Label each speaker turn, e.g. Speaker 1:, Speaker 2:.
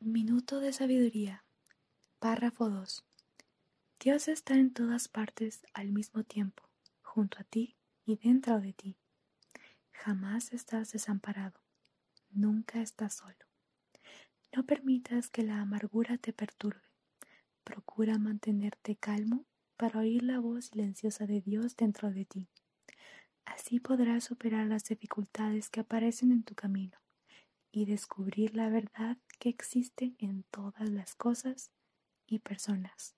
Speaker 1: Minuto de sabiduría. Párrafo 2. Dios está en todas partes al mismo tiempo, junto a ti y dentro de ti. Jamás estás desamparado, nunca estás solo. No permitas que la amargura te perturbe. Procura mantenerte calmo para oír la voz silenciosa de Dios dentro de ti. Así podrás superar las dificultades que aparecen en tu camino y descubrir la verdad que existe en todas las cosas y personas.